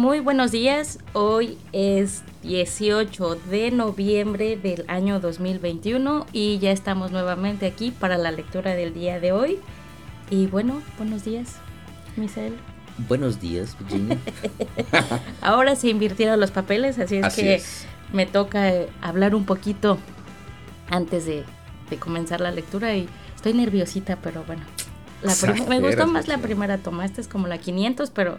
muy buenos días. Hoy es 18 de noviembre del año 2021 y ya estamos nuevamente aquí para la lectura del día de hoy. Y bueno, buenos días, Misael. Buenos días, Virginia. Ahora se invirtieron los papeles, así es que me toca eh, hablar un poquito antes de, de comenzar la lectura y estoy nerviosita, pero bueno, me gustó más la primera toma. Esta es como la 500, pero,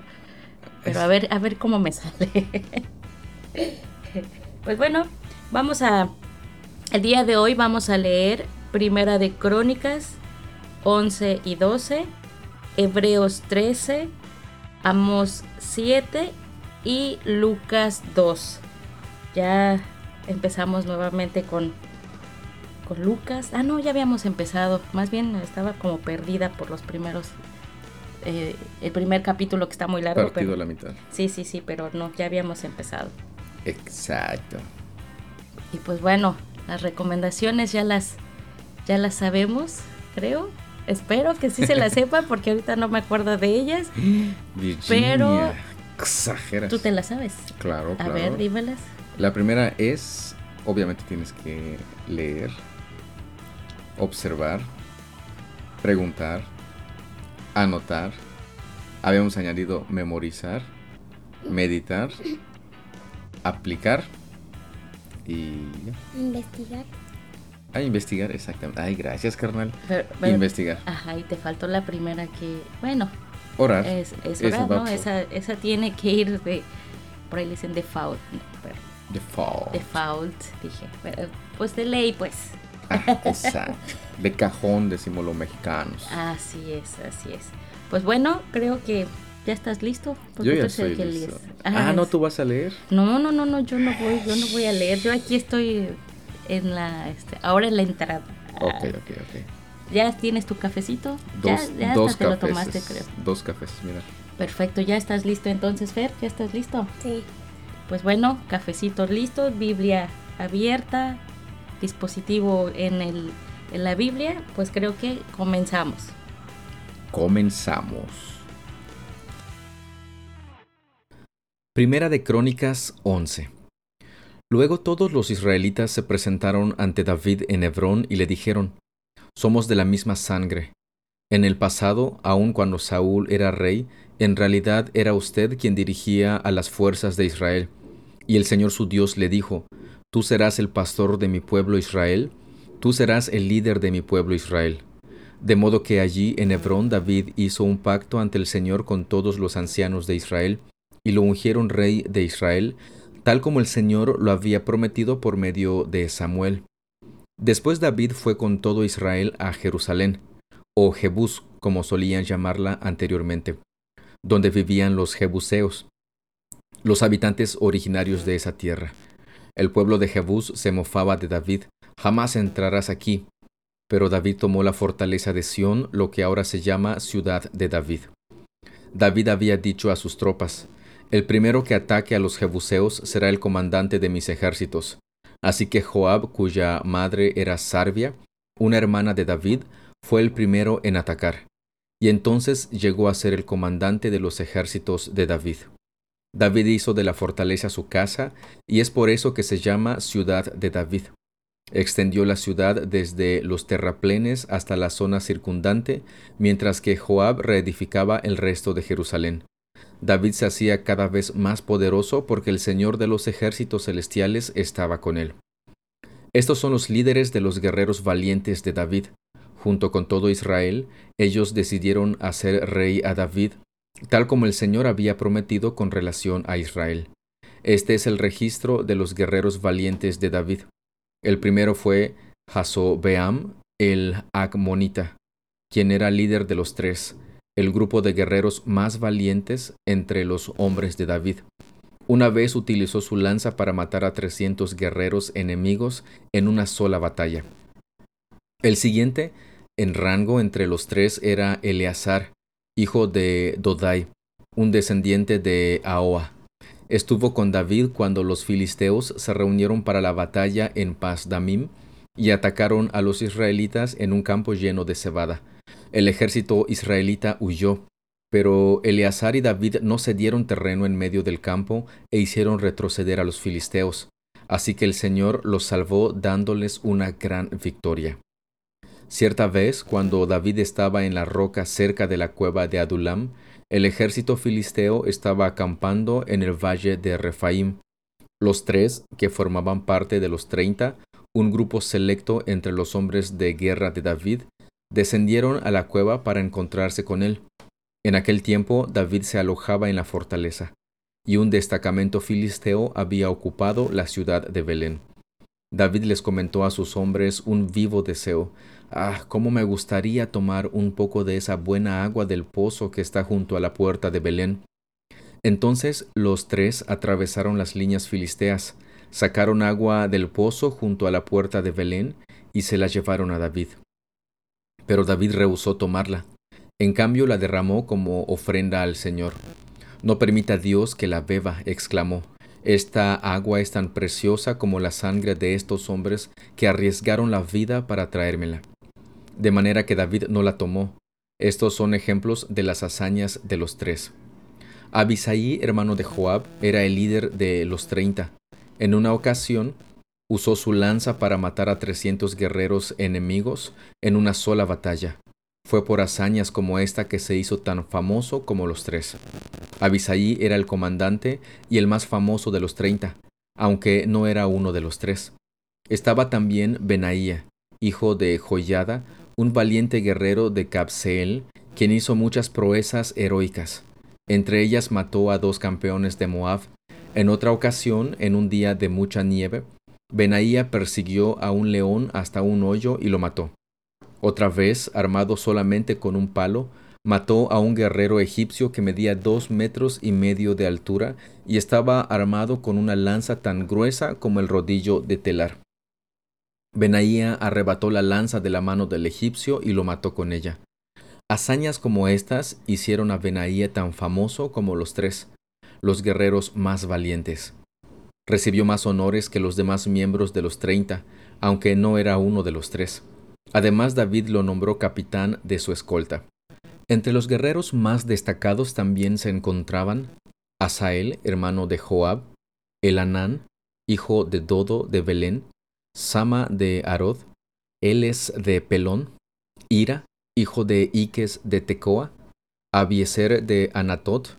pero a ver, a ver cómo me sale. pues bueno, vamos a. El día de hoy vamos a leer Primera de Crónicas 11 y 12, Hebreos 13, Amos 7 y Lucas 2. Ya empezamos nuevamente con Lucas. Ah, no, ya habíamos empezado. Más bien estaba como perdida por los primeros. Eh, el primer capítulo que está muy largo. Partido la mitad. Sí, sí, sí, pero no, ya habíamos empezado. Exacto. Y pues bueno, las recomendaciones ya las, ya las sabemos, creo. Espero que sí se las sepan porque ahorita no me acuerdo de ellas. Virginia, pero exageras. Tú te las sabes. Claro, claro. A ver, dímelas. La primera es, obviamente tienes que leer observar, preguntar, anotar. Habíamos añadido memorizar, meditar, aplicar y... Investigar. Ah, investigar, exactamente. Ay, gracias, carnal. investigar. Ajá, y te faltó la primera que, bueno. Orar. Es, orar, ¿no? Esa, esa tiene que ir de, por ahí le dicen default. default. Default, dije. pues de ley, pues. exacto. De cajón, decimos los mexicanos. Así es, así es. Pues bueno, creo que ya estás listo. Yo ya estoy listo. Ah, ah, ¿no tú vas a leer? No, no, no, no, yo no voy, yo no voy a leer. Yo aquí estoy en la, este, ahora en la entrada. Ok, ok, ok. ¿Ya tienes tu cafecito? Dos, ya, dos te lo tomaste, creo. Dos cafés, mira. Perfecto, ¿ya estás listo entonces, Fer? ¿Ya estás listo? Sí. Pues bueno, cafecito listo, Biblia abierta, dispositivo en, el, en la Biblia, pues creo que comenzamos. Comenzamos. Primera de Crónicas 11. Luego todos los israelitas se presentaron ante David en Hebrón y le dijeron, Somos de la misma sangre. En el pasado, aun cuando Saúl era rey, en realidad era usted quien dirigía a las fuerzas de Israel. Y el Señor su Dios le dijo, Tú serás el pastor de mi pueblo Israel, tú serás el líder de mi pueblo Israel. De modo que allí en Hebrón David hizo un pacto ante el Señor con todos los ancianos de Israel, y lo ungieron rey de Israel, tal como el Señor lo había prometido por medio de Samuel. Después David fue con todo Israel a Jerusalén, o Jebús, como solían llamarla anteriormente, donde vivían los jebuseos, los habitantes originarios de esa tierra. El pueblo de Jebús se mofaba de David, jamás entrarás aquí. Pero David tomó la fortaleza de Sión, lo que ahora se llama ciudad de David. David había dicho a sus tropas, el primero que ataque a los jebuseos será el comandante de mis ejércitos. Así que Joab, cuya madre era Sarvia, una hermana de David, fue el primero en atacar, y entonces llegó a ser el comandante de los ejércitos de David. David hizo de la fortaleza su casa, y es por eso que se llama ciudad de David. Extendió la ciudad desde los terraplenes hasta la zona circundante, mientras que Joab reedificaba el resto de Jerusalén. David se hacía cada vez más poderoso porque el Señor de los ejércitos celestiales estaba con él. Estos son los líderes de los guerreros valientes de David. Junto con todo Israel, ellos decidieron hacer rey a David tal como el Señor había prometido con relación a Israel. Este es el registro de los guerreros valientes de David. El primero fue Hasobeam, el Agmonita, quien era líder de los tres, el grupo de guerreros más valientes entre los hombres de David. Una vez utilizó su lanza para matar a trescientos guerreros enemigos en una sola batalla. El siguiente en rango entre los tres era Eleazar, hijo de Dodai, un descendiente de Ahoa. Estuvo con David cuando los filisteos se reunieron para la batalla en Paz-Damim y atacaron a los israelitas en un campo lleno de cebada. El ejército israelita huyó, Pero Eleazar y David no cedieron terreno en medio del campo e hicieron retroceder a los filisteos, así que el Señor los salvó dándoles una gran victoria. Cierta vez, cuando David estaba en la roca cerca de la cueva de Adulam, el ejército filisteo estaba acampando en el valle de Refaim. Los tres, que formaban parte de los treinta, un grupo selecto entre los hombres de guerra de David, descendieron a la cueva para encontrarse con él. En aquel tiempo David se alojaba en la fortaleza, y un destacamento filisteo había ocupado la ciudad de Belén. David les comentó a sus hombres un vivo deseo, Ah, cómo me gustaría tomar un poco de esa buena agua del pozo que está junto a la puerta de Belén. Entonces los tres atravesaron las líneas filisteas, sacaron agua del pozo junto a la puerta de Belén y se la llevaron a David. Pero David rehusó tomarla. En cambio la derramó como ofrenda al Señor. No permita Dios que la beba, exclamó. Esta agua es tan preciosa como la sangre de estos hombres que arriesgaron la vida para traérmela de manera que David no la tomó. Estos son ejemplos de las hazañas de los tres. Abisaí, hermano de Joab, era el líder de los treinta. En una ocasión, usó su lanza para matar a trescientos guerreros enemigos en una sola batalla. Fue por hazañas como esta que se hizo tan famoso como los tres. Abisaí era el comandante y el más famoso de los treinta, aunque no era uno de los tres. Estaba también Benaía, hijo de Joyada, un valiente guerrero de Capseel, quien hizo muchas proezas heroicas. Entre ellas mató a dos campeones de Moab. En otra ocasión, en un día de mucha nieve, Benaía persiguió a un león hasta un hoyo y lo mató. Otra vez, armado solamente con un palo, mató a un guerrero egipcio que medía dos metros y medio de altura y estaba armado con una lanza tan gruesa como el rodillo de telar. Benaía arrebató la lanza de la mano del egipcio y lo mató con ella. Hazañas como estas hicieron a Benaía tan famoso como los tres, los guerreros más valientes. Recibió más honores que los demás miembros de los treinta, aunque no era uno de los tres. Además, David lo nombró capitán de su escolta. Entre los guerreros más destacados también se encontraban Asael, hermano de Joab, Elanán, hijo de Dodo de Belén, Sama de Arod, Eles de Pelón, Ira, hijo de Iques de Tecoa, Abieser de Anatot,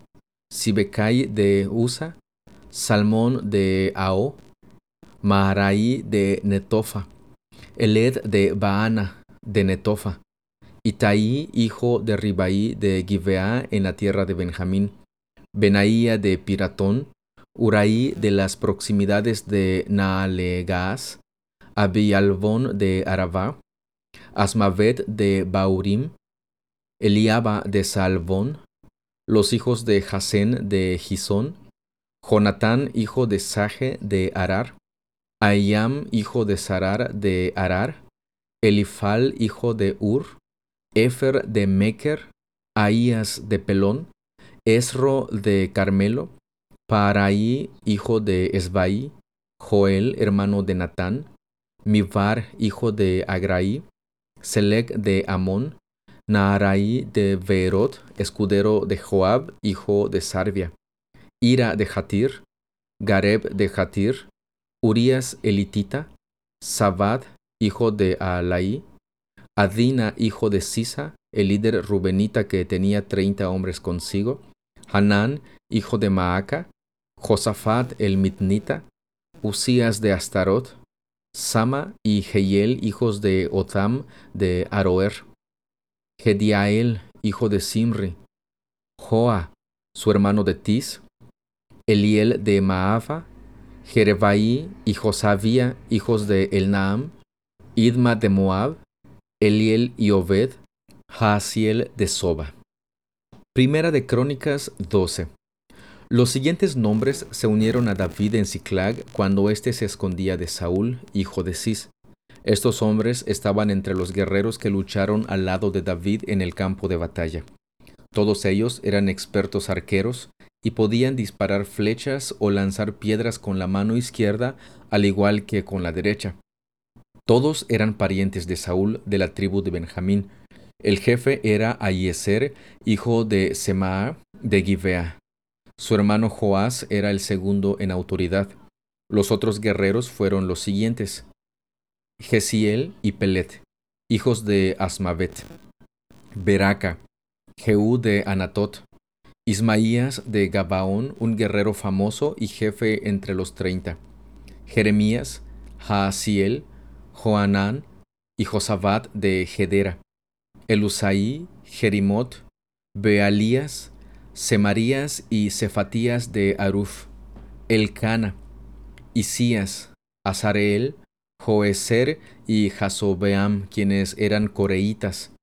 Sibecai de Usa, Salmón de Ao, Maharai de Netofa, Eled de Baana de Netofa, Itaí, hijo de Ribaí de Gibeá en la tierra de Benjamín, Benaía de Piratón, Uraí de las proximidades de Naalegas, Abialbón de Arabá, Asmavet de Baurim, Eliaba de Salvón, los hijos de Jasén de Gisón, Jonatán hijo de Saje de Arar, Ayam hijo de Sarar de Arar, Elifal hijo de Ur, Efer de Meker, Ahías de Pelón, Esro de Carmelo, Paraí hijo de Esbaí, Joel hermano de Natán, Mivar, hijo de Agraí, Selec de Amón, Naaraí de Verot, escudero de Joab, hijo de Sarvia, Ira de Jatir, Gareb de Jatir, Urias elitita, Sabad, hijo de Alaí, Adina, hijo de Sisa, el líder rubenita que tenía treinta hombres consigo, Hanán, hijo de Maaca, Josafat el mitnita, Usías de Astarot, Sama y Jehiel, hijos de Otam de Aroer, Gediael, hijo de Simri, Joa, su hermano de Tis, Eliel de Maafa, Jerebai y Josavía, hijos de Elnaam, Idma de Moab, Eliel y Obed, Haasiel de Soba. Primera de Crónicas 12. Los siguientes nombres se unieron a David en Ciclag cuando éste se escondía de Saúl, hijo de Cis. Estos hombres estaban entre los guerreros que lucharon al lado de David en el campo de batalla. Todos ellos eran expertos arqueros y podían disparar flechas o lanzar piedras con la mano izquierda al igual que con la derecha. Todos eran parientes de Saúl de la tribu de Benjamín. El jefe era Ayeser, hijo de Semaa de Givea. Su hermano Joás era el segundo en autoridad. Los otros guerreros fueron los siguientes: Gesiel y Pelet, hijos de Asmavet, Beraca, Jehú de Anatot, Ismaías de Gabaón, un guerrero famoso y jefe entre los treinta, Jeremías, Jaasiel, Joanán y Josabat de Gedera, Elusaí, Jerimot, Bealías, Semarías y Cefatías de Aruf, Elcana, Isías, Azareel, Joeser y Jasobeam, quienes eran coreitas,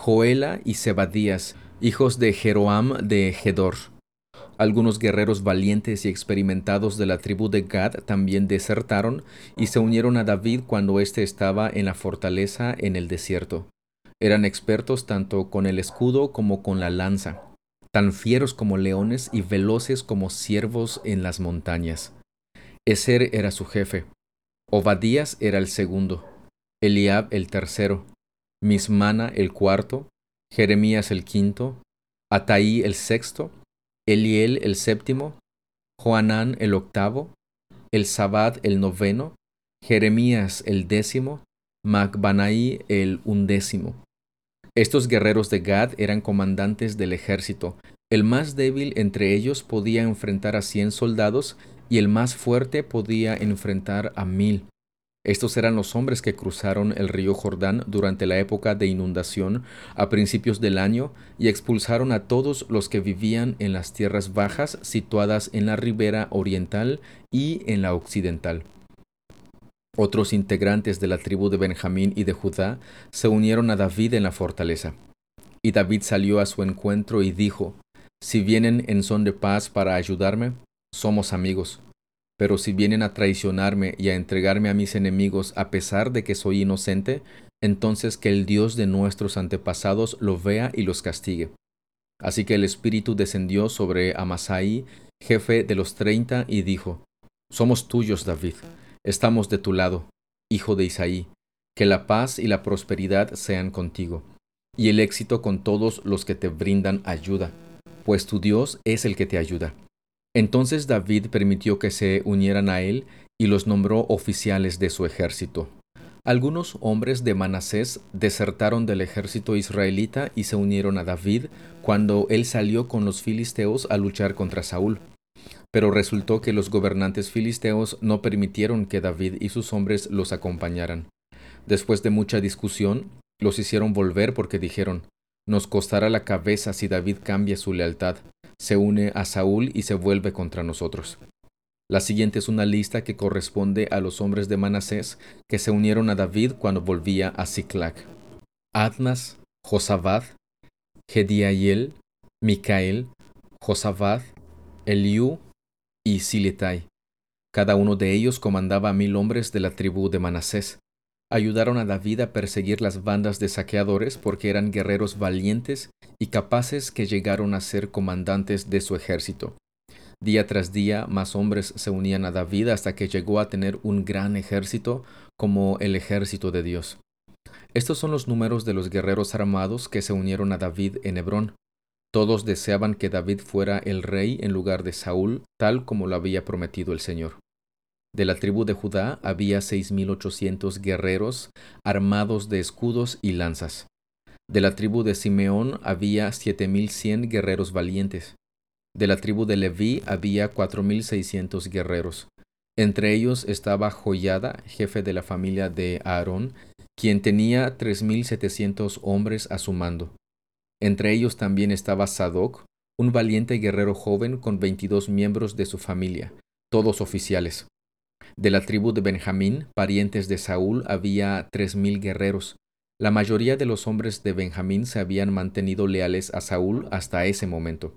Joela y Zebadías, hijos de Jeroam de Gedor. Algunos guerreros valientes y experimentados de la tribu de Gad también desertaron y se unieron a David cuando éste estaba en la fortaleza en el desierto. Eran expertos tanto con el escudo como con la lanza, tan fieros como leones y veloces como ciervos en las montañas. Eser era su jefe, Obadías era el segundo, Eliab el tercero, Mismana el cuarto, Jeremías el quinto, Ataí el sexto, Eliel el séptimo, Joanán el octavo, el Sabad el noveno, Jeremías el décimo, Macbanaí el undécimo. Estos guerreros de Gad eran comandantes del ejército. El más débil entre ellos podía enfrentar a cien soldados y el más fuerte podía enfrentar a mil. Estos eran los hombres que cruzaron el río Jordán durante la época de inundación a principios del año y expulsaron a todos los que vivían en las tierras bajas situadas en la ribera oriental y en la occidental. Otros integrantes de la tribu de Benjamín y de Judá se unieron a David en la fortaleza. Y David salió a su encuentro y dijo, Si vienen en son de paz para ayudarme, somos amigos pero si vienen a traicionarme y a entregarme a mis enemigos a pesar de que soy inocente, entonces que el Dios de nuestros antepasados lo vea y los castigue. Así que el Espíritu descendió sobre Amasai, jefe de los treinta, y dijo, Somos tuyos, David, estamos de tu lado, hijo de Isaí, que la paz y la prosperidad sean contigo, y el éxito con todos los que te brindan ayuda, pues tu Dios es el que te ayuda. Entonces David permitió que se unieran a él y los nombró oficiales de su ejército. Algunos hombres de Manasés desertaron del ejército israelita y se unieron a David cuando él salió con los filisteos a luchar contra Saúl. Pero resultó que los gobernantes filisteos no permitieron que David y sus hombres los acompañaran. Después de mucha discusión, los hicieron volver porque dijeron, Nos costará la cabeza si David cambia su lealtad se une a Saúl y se vuelve contra nosotros. La siguiente es una lista que corresponde a los hombres de Manasés que se unieron a David cuando volvía a Siclac. Adnas, Josabad, Gediael, Micael, Josabad, Eliú y Siletai. Cada uno de ellos comandaba a mil hombres de la tribu de Manasés ayudaron a David a perseguir las bandas de saqueadores porque eran guerreros valientes y capaces que llegaron a ser comandantes de su ejército. Día tras día más hombres se unían a David hasta que llegó a tener un gran ejército como el ejército de Dios. Estos son los números de los guerreros armados que se unieron a David en Hebrón. Todos deseaban que David fuera el rey en lugar de Saúl, tal como lo había prometido el Señor. De la tribu de Judá había seis mil ochocientos guerreros armados de escudos y lanzas. De la tribu de Simeón había siete mil cien guerreros valientes. De la tribu de Leví había cuatro mil seiscientos guerreros. Entre ellos estaba Joyada, jefe de la familia de Aarón, quien tenía tres mil setecientos hombres a su mando. Entre ellos también estaba Sadoc, un valiente guerrero joven con veintidós miembros de su familia, todos oficiales. De la tribu de Benjamín, parientes de Saúl, había tres mil guerreros. La mayoría de los hombres de Benjamín se habían mantenido leales a Saúl hasta ese momento.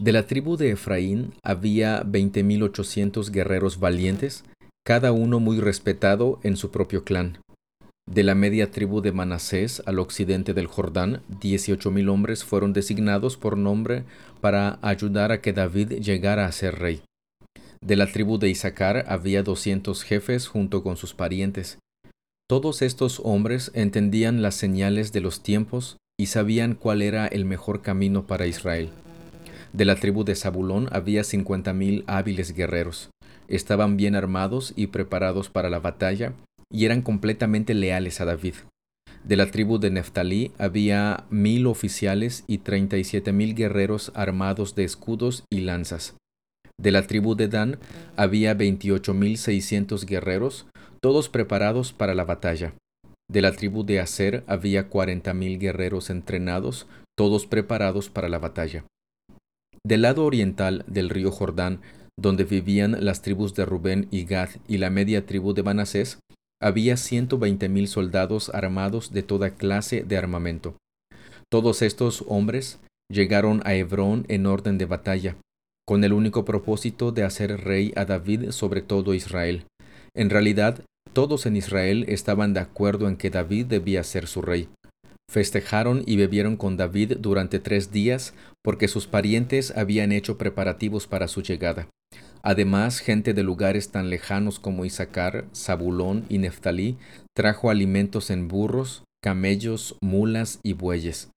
De la tribu de Efraín había veinte mil ochocientos guerreros valientes, cada uno muy respetado en su propio clan. De la media tribu de Manasés al occidente del Jordán, dieciocho mil hombres fueron designados por nombre para ayudar a que David llegara a ser rey. De la tribu de Isaacar había doscientos jefes junto con sus parientes. Todos estos hombres entendían las señales de los tiempos y sabían cuál era el mejor camino para Israel. De la tribu de Zabulón había cincuenta mil hábiles guerreros. Estaban bien armados y preparados para la batalla y eran completamente leales a David. De la tribu de Neftalí había mil oficiales y treinta y siete mil guerreros armados de escudos y lanzas. De la tribu de Dan había veintiocho mil seiscientos guerreros, todos preparados para la batalla. De la tribu de Aser había cuarenta mil guerreros entrenados, todos preparados para la batalla. Del lado oriental del río Jordán, donde vivían las tribus de Rubén y Gad y la media tribu de Manasés, había ciento veinte mil soldados armados de toda clase de armamento. Todos estos hombres llegaron a Hebrón en orden de batalla, con el único propósito de hacer rey a David sobre todo Israel. En realidad, todos en Israel estaban de acuerdo en que David debía ser su rey. Festejaron y bebieron con David durante tres días porque sus parientes habían hecho preparativos para su llegada. Además, gente de lugares tan lejanos como Isaacar, Zabulón y Neftalí trajo alimentos en burros, camellos, mulas y bueyes.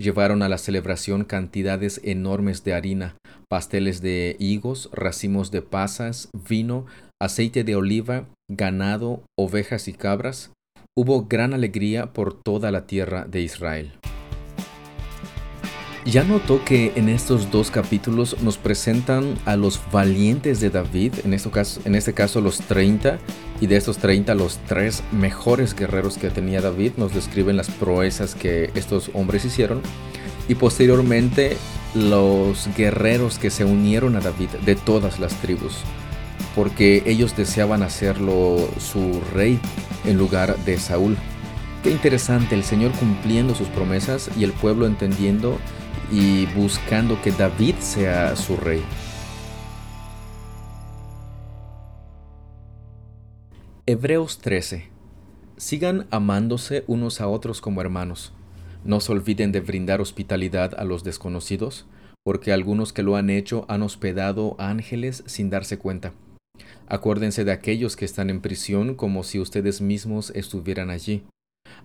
Llevaron a la celebración cantidades enormes de harina, pasteles de higos, racimos de pasas, vino, aceite de oliva, ganado, ovejas y cabras, hubo gran alegría por toda la tierra de Israel. Ya notó que en estos dos capítulos nos presentan a los valientes de David, en este caso, en este caso los 30, y de estos 30 los tres mejores guerreros que tenía David, nos describen las proezas que estos hombres hicieron, y posteriormente los guerreros que se unieron a David de todas las tribus porque ellos deseaban hacerlo su rey en lugar de Saúl. Qué interesante, el Señor cumpliendo sus promesas y el pueblo entendiendo y buscando que David sea su rey. Hebreos 13. Sigan amándose unos a otros como hermanos. No se olviden de brindar hospitalidad a los desconocidos, porque algunos que lo han hecho han hospedado ángeles sin darse cuenta. Acuérdense de aquellos que están en prisión como si ustedes mismos estuvieran allí.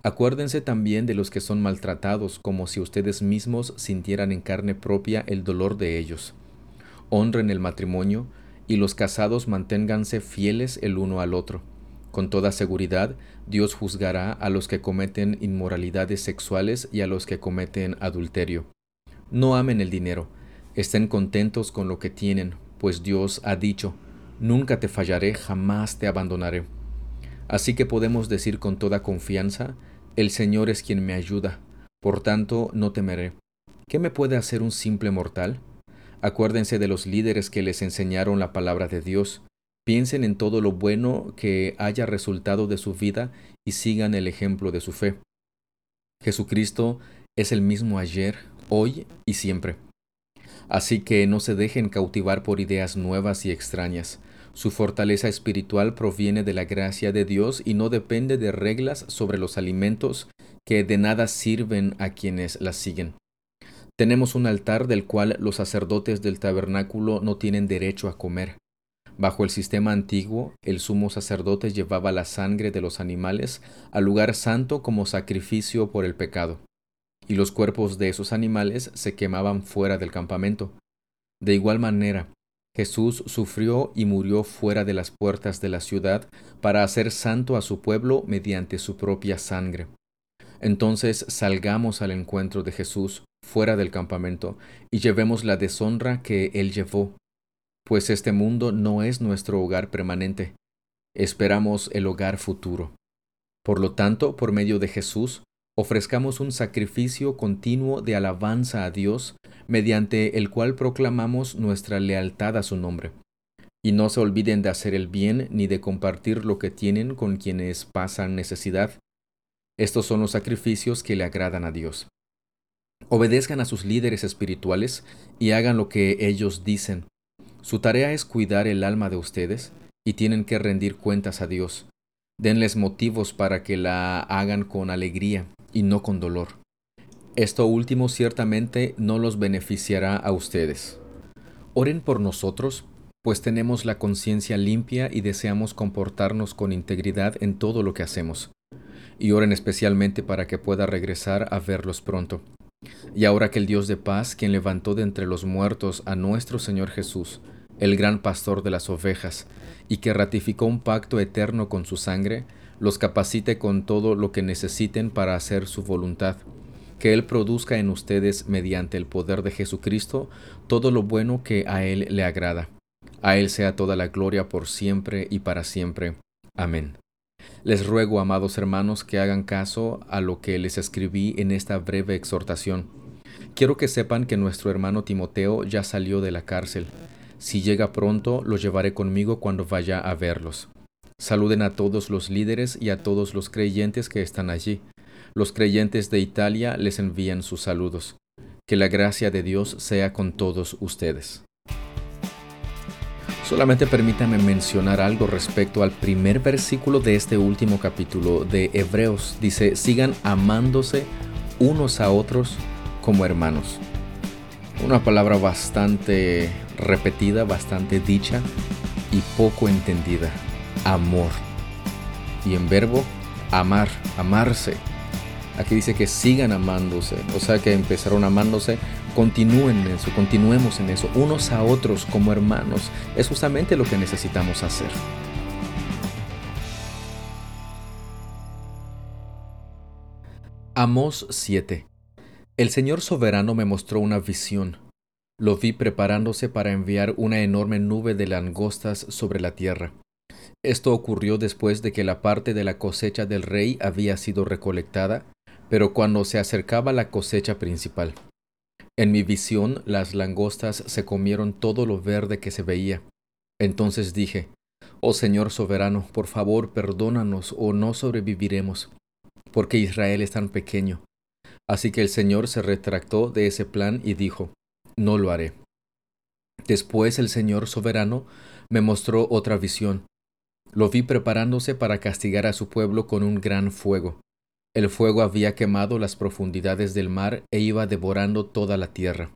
Acuérdense también de los que son maltratados como si ustedes mismos sintieran en carne propia el dolor de ellos. Honren el matrimonio y los casados manténganse fieles el uno al otro. Con toda seguridad, Dios juzgará a los que cometen inmoralidades sexuales y a los que cometen adulterio. No amen el dinero, estén contentos con lo que tienen, pues Dios ha dicho, Nunca te fallaré, jamás te abandonaré. Así que podemos decir con toda confianza, el Señor es quien me ayuda, por tanto no temeré. ¿Qué me puede hacer un simple mortal? Acuérdense de los líderes que les enseñaron la palabra de Dios. Piensen en todo lo bueno que haya resultado de su vida y sigan el ejemplo de su fe. Jesucristo es el mismo ayer, hoy y siempre. Así que no se dejen cautivar por ideas nuevas y extrañas. Su fortaleza espiritual proviene de la gracia de Dios y no depende de reglas sobre los alimentos que de nada sirven a quienes las siguen. Tenemos un altar del cual los sacerdotes del tabernáculo no tienen derecho a comer. Bajo el sistema antiguo, el sumo sacerdote llevaba la sangre de los animales al lugar santo como sacrificio por el pecado, y los cuerpos de esos animales se quemaban fuera del campamento. De igual manera, Jesús sufrió y murió fuera de las puertas de la ciudad para hacer santo a su pueblo mediante su propia sangre. Entonces salgamos al encuentro de Jesús fuera del campamento y llevemos la deshonra que Él llevó, pues este mundo no es nuestro hogar permanente, esperamos el hogar futuro. Por lo tanto, por medio de Jesús, ofrezcamos un sacrificio continuo de alabanza a Dios, mediante el cual proclamamos nuestra lealtad a su nombre. Y no se olviden de hacer el bien ni de compartir lo que tienen con quienes pasan necesidad. Estos son los sacrificios que le agradan a Dios. Obedezcan a sus líderes espirituales y hagan lo que ellos dicen. Su tarea es cuidar el alma de ustedes y tienen que rendir cuentas a Dios. Denles motivos para que la hagan con alegría y no con dolor. Esto último ciertamente no los beneficiará a ustedes. Oren por nosotros, pues tenemos la conciencia limpia y deseamos comportarnos con integridad en todo lo que hacemos. y oren especialmente para que pueda regresar a verlos pronto. Y ahora que el Dios de paz, quien levantó de entre los muertos a nuestro Señor Jesús, el gran pastor de las ovejas, y que ratificó un pacto eterno con su sangre, los capacite con todo lo que necesiten para hacer su voluntad, que Él produzca en ustedes, mediante el poder de Jesucristo, todo lo bueno que a Él le agrada. A Él sea toda la gloria por siempre y para siempre. Amén. Les ruego, amados hermanos, que hagan caso a lo que les escribí en esta breve exhortación. Quiero que sepan que nuestro hermano Timoteo ya salió de la cárcel. Si llega pronto, lo llevaré conmigo cuando vaya a verlos. Saluden a todos los líderes y a todos los creyentes que están allí. Los creyentes de Italia les envían sus saludos. Que la gracia de Dios sea con todos ustedes. Solamente permítame mencionar algo respecto al primer versículo de este último capítulo de Hebreos. Dice, sigan amándose unos a otros como hermanos. Una palabra bastante repetida, bastante dicha y poco entendida. Amor. Y en verbo, amar, amarse. Aquí dice que sigan amándose, o sea que empezaron amándose, continúen en eso, continuemos en eso, unos a otros como hermanos. Es justamente lo que necesitamos hacer. Amos 7. El Señor soberano me mostró una visión. Lo vi preparándose para enviar una enorme nube de langostas sobre la tierra. Esto ocurrió después de que la parte de la cosecha del rey había sido recolectada pero cuando se acercaba la cosecha principal. En mi visión las langostas se comieron todo lo verde que se veía. Entonces dije, Oh Señor soberano, por favor perdónanos o no sobreviviremos, porque Israel es tan pequeño. Así que el Señor se retractó de ese plan y dijo, No lo haré. Después el Señor soberano me mostró otra visión. Lo vi preparándose para castigar a su pueblo con un gran fuego. El fuego había quemado las profundidades del mar e iba devorando toda la tierra.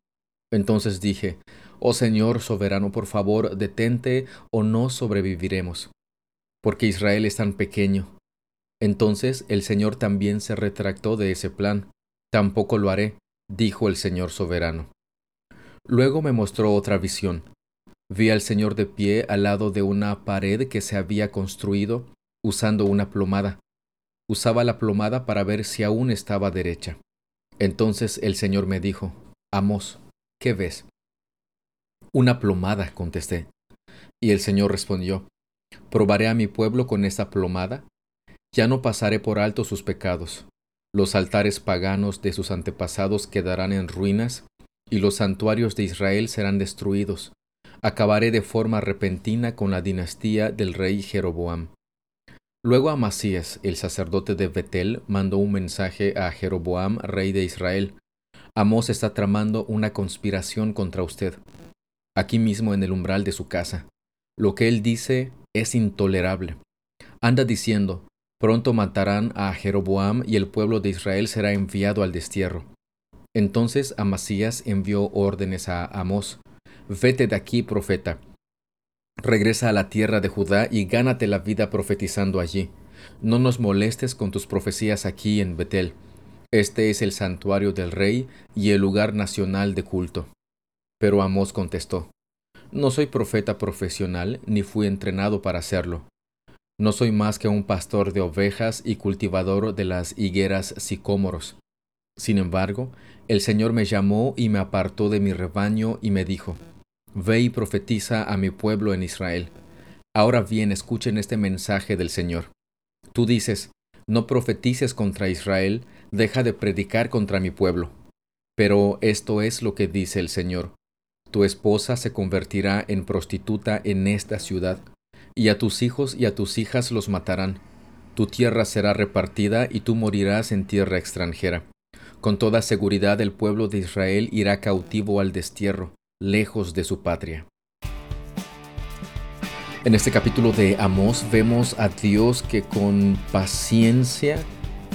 Entonces dije, Oh Señor soberano, por favor, detente o no sobreviviremos, porque Israel es tan pequeño. Entonces el Señor también se retractó de ese plan. Tampoco lo haré, dijo el Señor soberano. Luego me mostró otra visión. Vi al Señor de pie al lado de una pared que se había construido usando una plomada usaba la plomada para ver si aún estaba derecha. Entonces el Señor me dijo, Amos, ¿qué ves? Una plomada, contesté. Y el Señor respondió, ¿probaré a mi pueblo con esta plomada? Ya no pasaré por alto sus pecados. Los altares paganos de sus antepasados quedarán en ruinas, y los santuarios de Israel serán destruidos. Acabaré de forma repentina con la dinastía del rey Jeroboam. Luego Amasías, el sacerdote de Betel, mandó un mensaje a Jeroboam, rey de Israel. Amos está tramando una conspiración contra usted, aquí mismo en el umbral de su casa. Lo que él dice es intolerable. Anda diciendo, pronto matarán a Jeroboam y el pueblo de Israel será enviado al destierro. Entonces Amasías envió órdenes a Amos, Vete de aquí, profeta, Regresa a la tierra de Judá y gánate la vida profetizando allí. No nos molestes con tus profecías aquí en Betel. Este es el santuario del rey y el lugar nacional de culto. Pero Amós contestó, No soy profeta profesional ni fui entrenado para hacerlo. No soy más que un pastor de ovejas y cultivador de las higueras sicómoros. Sin embargo, el Señor me llamó y me apartó de mi rebaño y me dijo, Ve y profetiza a mi pueblo en Israel. Ahora bien, escuchen este mensaje del Señor. Tú dices, no profetices contra Israel, deja de predicar contra mi pueblo. Pero esto es lo que dice el Señor. Tu esposa se convertirá en prostituta en esta ciudad, y a tus hijos y a tus hijas los matarán. Tu tierra será repartida y tú morirás en tierra extranjera. Con toda seguridad el pueblo de Israel irá cautivo al destierro lejos de su patria. En este capítulo de Amós vemos a Dios que con paciencia,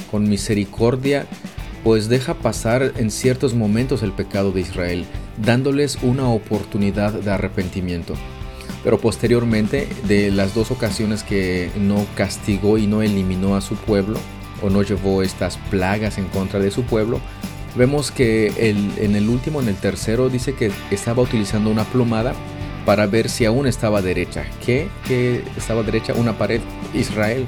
con misericordia, pues deja pasar en ciertos momentos el pecado de Israel, dándoles una oportunidad de arrepentimiento. Pero posteriormente, de las dos ocasiones que no castigó y no eliminó a su pueblo, o no llevó estas plagas en contra de su pueblo, vemos que en el último, en el tercero, dice que estaba utilizando una plomada para ver si aún estaba derecha. ¿Qué? ¿Qué estaba derecha? Una pared. Israel.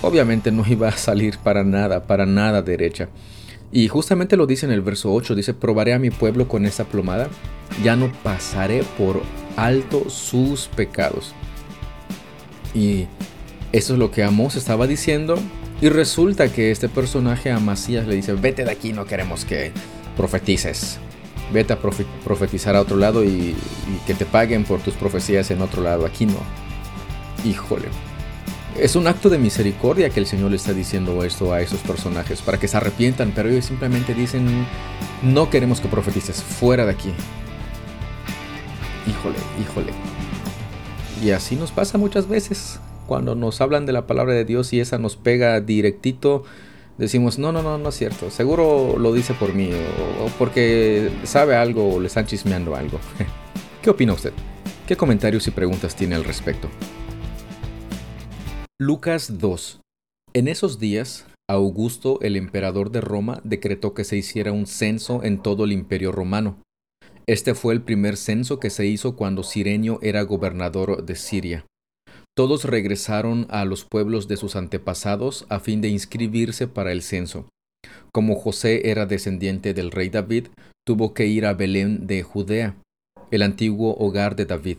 Obviamente no iba a salir para nada, para nada derecha. Y justamente lo dice en el verso 8, dice, probaré a mi pueblo con esta plomada, ya no pasaré por alto sus pecados. Y eso es lo que Amos estaba diciendo. Y resulta que este personaje a Masías le dice, vete de aquí, no queremos que profetices vete a profetizar a otro lado y, que te paguen por tus profecías en otro lado. Aquí no. Híjole. Es un acto de misericordia que el Señor le está diciendo esto a esos personajes para que se arrepientan, pero ellos simplemente dicen, no queremos que profetices, fuera de aquí. Híjole, híjole. Y así nos pasa muchas veces, cuando nos hablan de la palabra de Dios y esa nos pega directito, decimos, no, no, no, no es cierto, seguro lo dice por mí o, porque sabe algo o le están chismeando algo. ¿Qué opina usted? ¿Qué comentarios y preguntas tiene al respecto? Lucas 2. En esos días, Augusto, el emperador de Roma, decretó que se hiciera un censo en todo el imperio romano. Este fue el primer censo que se hizo cuando Sirenio era gobernador de Siria. Todos regresaron a los pueblos de sus antepasados a fin de inscribirse para el censo. Como José era descendiente del rey David, tuvo que ir a Belén de Judea, el antiguo hogar de David.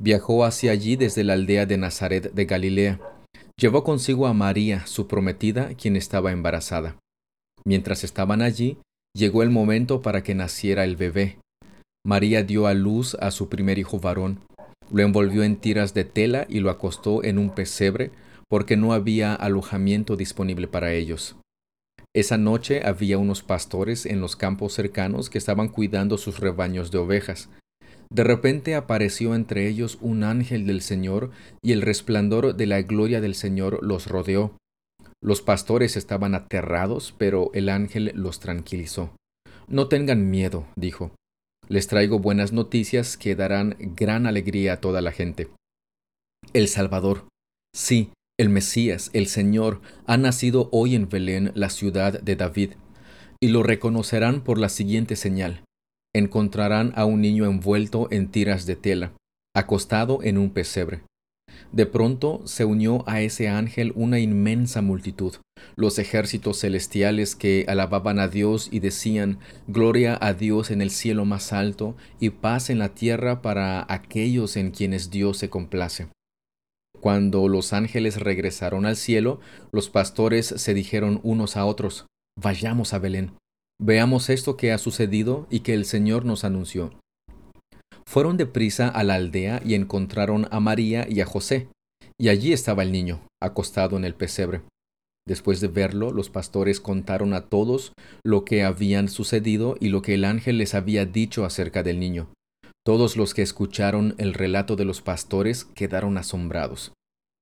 Viajó hacia allí desde la aldea de Nazaret de Galilea. Llevó consigo a María, su prometida, quien estaba embarazada. Mientras estaban allí, llegó el momento para que naciera el bebé. María dio a luz a su primer hijo varón lo envolvió en tiras de tela y lo acostó en un pesebre porque no había alojamiento disponible para ellos. Esa noche había unos pastores en los campos cercanos que estaban cuidando sus rebaños de ovejas. De repente apareció entre ellos un ángel del Señor y el resplandor de la gloria del Señor los rodeó. Los pastores estaban aterrados, pero el ángel los tranquilizó. No tengan miedo, dijo les traigo buenas noticias que darán gran alegría a toda la gente. El Salvador, sí, el Mesías, el Señor, ha nacido hoy en Belén, la ciudad de David, y lo reconocerán por la siguiente señal. Encontrarán a un niño envuelto en tiras de tela, acostado en un pesebre. De pronto se unió a ese ángel una inmensa multitud, los ejércitos celestiales que alababan a Dios y decían, Gloria a Dios en el cielo más alto y paz en la tierra para aquellos en quienes Dios se complace. Cuando los ángeles regresaron al cielo, los pastores se dijeron unos a otros, Vayamos a Belén, veamos esto que ha sucedido y que el Señor nos anunció. Fueron deprisa a la aldea y encontraron a María y a José, y allí estaba el niño, acostado en el pesebre. Después de verlo, los pastores contaron a todos lo que habían sucedido y lo que el ángel les había dicho acerca del niño. Todos los que escucharon el relato de los pastores quedaron asombrados.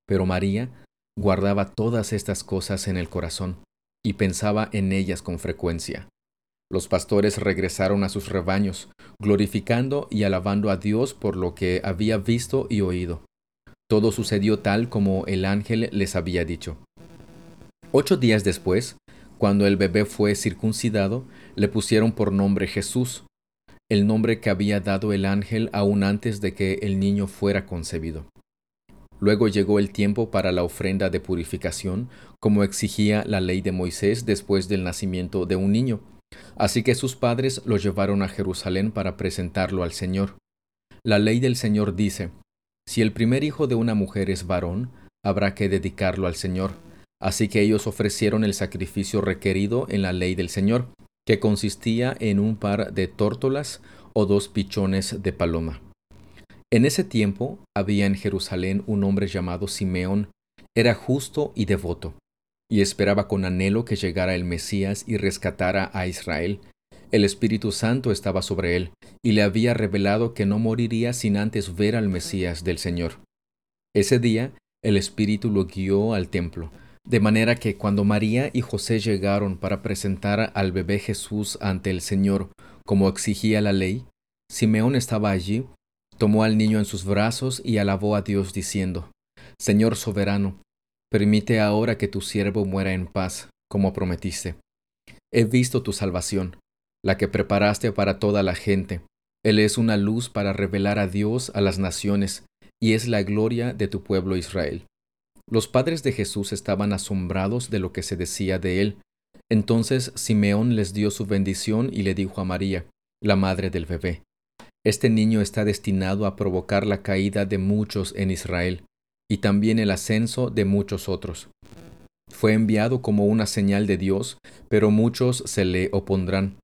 Pero María guardaba todas estas cosas en el corazón y pensaba en ellas con frecuencia. Los pastores regresaron a sus rebaños, glorificando y alabando a Dios por lo que había visto y oído. Todo sucedió tal como el ángel les había dicho. Ocho días después, cuando el bebé fue circuncidado, le pusieron por nombre Jesús, el nombre que había dado el ángel aún antes de que el niño fuera concebido. Luego llegó el tiempo para la ofrenda de purificación, como exigía la ley de Moisés después del nacimiento de un niño Así que sus padres lo llevaron a Jerusalén para presentarlo al Señor. La ley del Señor dice, si el primer hijo de una mujer es varón, habrá que dedicarlo al Señor. Así que ellos ofrecieron el sacrificio requerido en la ley del Señor, que consistía en un par de tórtolas o dos pichones de paloma. En ese tiempo había en Jerusalén un hombre llamado Simeón, era justo y devoto y esperaba con anhelo que llegara el Mesías y rescatara a Israel. El Espíritu Santo estaba sobre él, y le había revelado que no moriría sin antes ver al Mesías del Señor. Ese día el Espíritu lo guió al templo, de manera que cuando María y José llegaron para presentar al bebé Jesús ante el Señor, como exigía la ley, Simeón estaba allí, tomó al niño en sus brazos y alabó a Dios diciendo, Señor soberano, Permite ahora que tu siervo muera en paz, como prometiste. He visto tu salvación, la que preparaste para toda la gente. Él es una luz para revelar a Dios a las naciones, y es la gloria de tu pueblo Israel. Los padres de Jesús estaban asombrados de lo que se decía de él. Entonces Simeón les dio su bendición y le dijo a María, la madre del bebé, Este niño está destinado a provocar la caída de muchos en Israel, y también el ascenso de muchos otros. Fue enviado como una señal de Dios, pero muchos se le opondrán.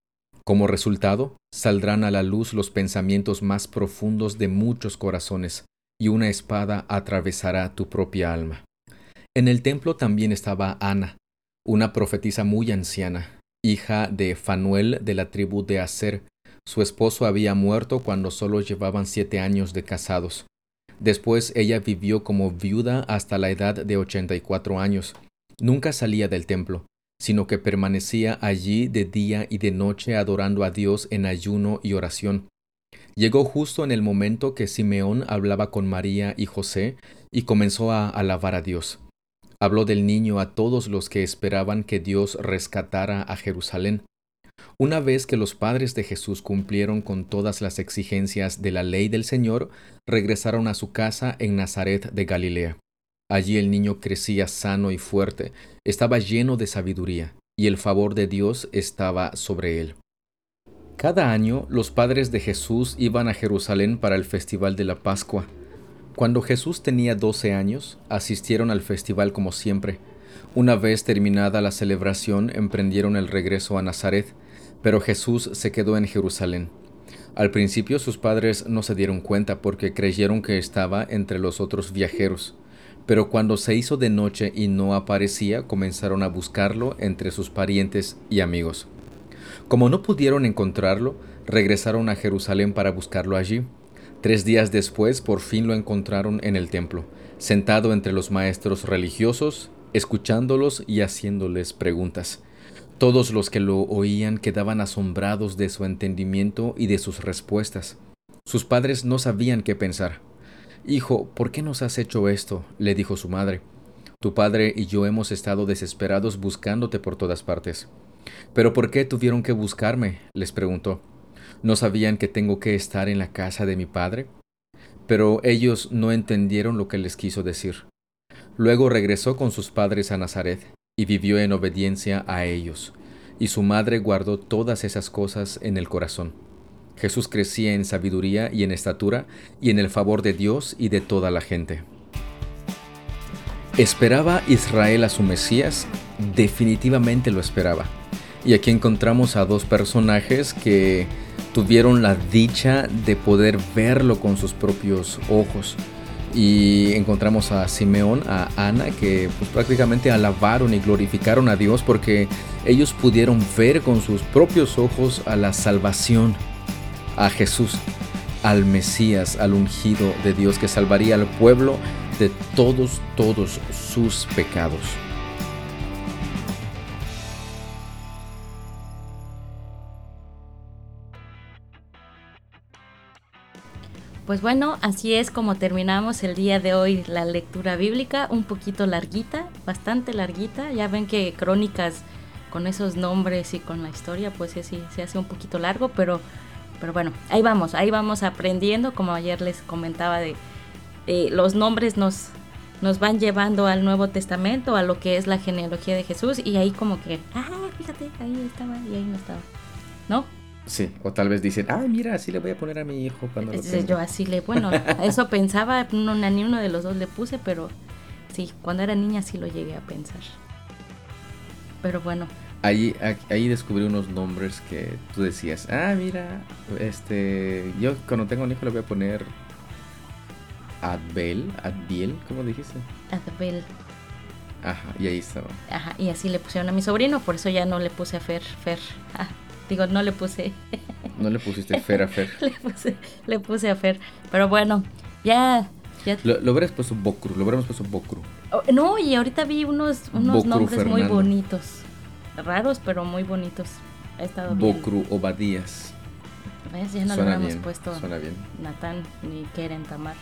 Como resultado, saldrán a la luz los pensamientos más profundos de muchos corazones, y una espada atravesará tu propia alma. En el templo también estaba Ana, una profetisa muy anciana, hija de Fanuel de la tribu de Aser. Su esposo había muerto cuando solo llevaban siete años de casados. Después ella vivió como viuda hasta la edad de ochenta y cuatro años. Nunca salía del templo, sino que permanecía allí de día y de noche adorando a Dios en ayuno y oración. Llegó justo en el momento que Simeón hablaba con María y José y comenzó a alabar a Dios. Habló del niño a todos los que esperaban que Dios rescatara a Jerusalén. Una vez que los padres de Jesús cumplieron con todas las exigencias de la ley del Señor, regresaron a su casa en Nazaret de Galilea. Allí el niño crecía sano y fuerte, estaba lleno de sabiduría, y el favor de Dios estaba sobre él. Cada año los padres de Jesús iban a Jerusalén para el festival de la Pascua. Cuando Jesús tenía doce años, asistieron al festival como siempre. Una vez terminada la celebración, emprendieron el regreso a Nazaret, pero Jesús se quedó en Jerusalén. Al principio sus padres no se dieron cuenta porque creyeron que estaba entre los otros viajeros, pero cuando se hizo de noche y no aparecía, comenzaron a buscarlo entre sus parientes y amigos. Como no pudieron encontrarlo, regresaron a Jerusalén para buscarlo allí. Tres días después por fin lo encontraron en el templo, sentado entre los maestros religiosos, escuchándolos y haciéndoles preguntas. Todos los que lo oían quedaban asombrados de su entendimiento y de sus respuestas. Sus padres no sabían qué pensar. Hijo, ¿por qué nos has hecho esto? le dijo su madre. Tu padre y yo hemos estado desesperados buscándote por todas partes. ¿Pero por qué tuvieron que buscarme? les preguntó. ¿No sabían que tengo que estar en la casa de mi padre? Pero ellos no entendieron lo que les quiso decir. Luego regresó con sus padres a Nazaret, y vivió en obediencia a ellos, y su madre guardó todas esas cosas en el corazón. Jesús crecía en sabiduría y en estatura, y en el favor de Dios y de toda la gente. ¿Esperaba Israel a su Mesías? Definitivamente lo esperaba. Y aquí encontramos a dos personajes que tuvieron la dicha de poder verlo con sus propios ojos. Y encontramos a Simeón, a Ana, que pues, prácticamente alabaron y glorificaron a Dios porque ellos pudieron ver con sus propios ojos a la salvación, a Jesús, al Mesías, al ungido de Dios que salvaría al pueblo de todos, todos sus pecados. Pues bueno, así es como terminamos el día de hoy la lectura bíblica, un poquito larguita, bastante larguita. Ya ven que crónicas con esos nombres y con la historia, pues sí, se hace un poquito largo, pero, pero bueno, ahí vamos, ahí vamos aprendiendo, como ayer les comentaba de los nombres nos, nos van llevando al Nuevo Testamento, a lo que es la genealogía de Jesús, y ahí como que, ah, fíjate, ahí estaba y ahí no estaba, ¿no? Sí, o tal vez dicen, ah, mira, así le voy a poner a mi hijo cuando lo tenga. Yo así le, bueno, eso pensaba, no, ni uno de los dos le puse, pero sí, cuando era niña sí lo llegué a pensar. Pero bueno. Ahí, ahí descubrí unos nombres que tú decías, ah, mira, este, yo cuando tengo un hijo le voy a poner Adbel, Adbiel, ¿cómo dijiste? Adbel. Ajá, y ahí estaba. Ajá, y así le pusieron a mi sobrino, por eso ya no le puse a Fer, Fer. Ah. Digo, no le puse. No le pusiste Fer a Fer. le, puse, le puse a Fer. Pero bueno, ya. ya... Lo, lo hubieras puesto Bocru, lo hubiéramos puesto Bocru. Oh, no, y ahorita vi unos, unos nombres muy bonitos. Raros, pero muy bonitos. Ha estado bien. Bocru Obadías. ¿Ves? Ya no lo hubiéramos puesto suena Natán ni Keren Tamar.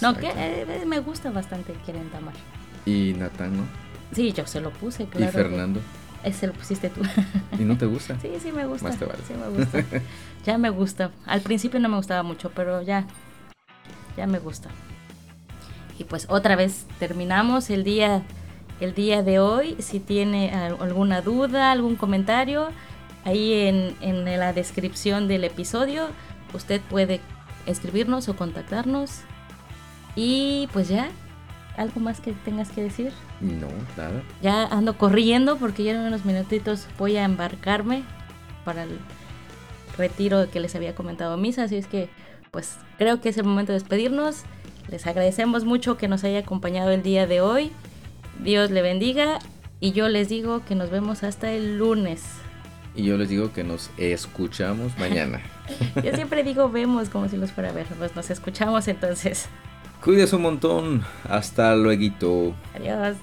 No, que eh, me gusta bastante Keren Tamar. Y Natán, ¿no? Sí, yo se lo puse, claro. ¿Y Fernando? Ese lo pusiste tú. ¿Y no te gusta? Sí, sí me gusta. Más te vale. Sí me gusta. ya me gusta. Al principio no me gustaba mucho, pero ya, ya me gusta. Y pues otra vez terminamos el día, el día de hoy. Si tiene alguna duda, algún comentario, ahí en, en la descripción del episodio usted puede escribirnos o contactarnos. Y pues ya, ¿algo más que tengas que decir? No, nada. Ya ando corriendo porque ya en unos minutitos voy a embarcarme para el retiro que les había comentado Misa. Así es que, pues creo que es el momento de despedirnos. Les agradecemos mucho que nos haya acompañado el día de hoy. Dios le bendiga y yo les digo que nos vemos hasta el lunes. Y yo les digo que nos escuchamos mañana. yo siempre digo vemos como si los fuera a ver. Pues nos escuchamos entonces. Cuídese un montón. Hasta luego. Adiós.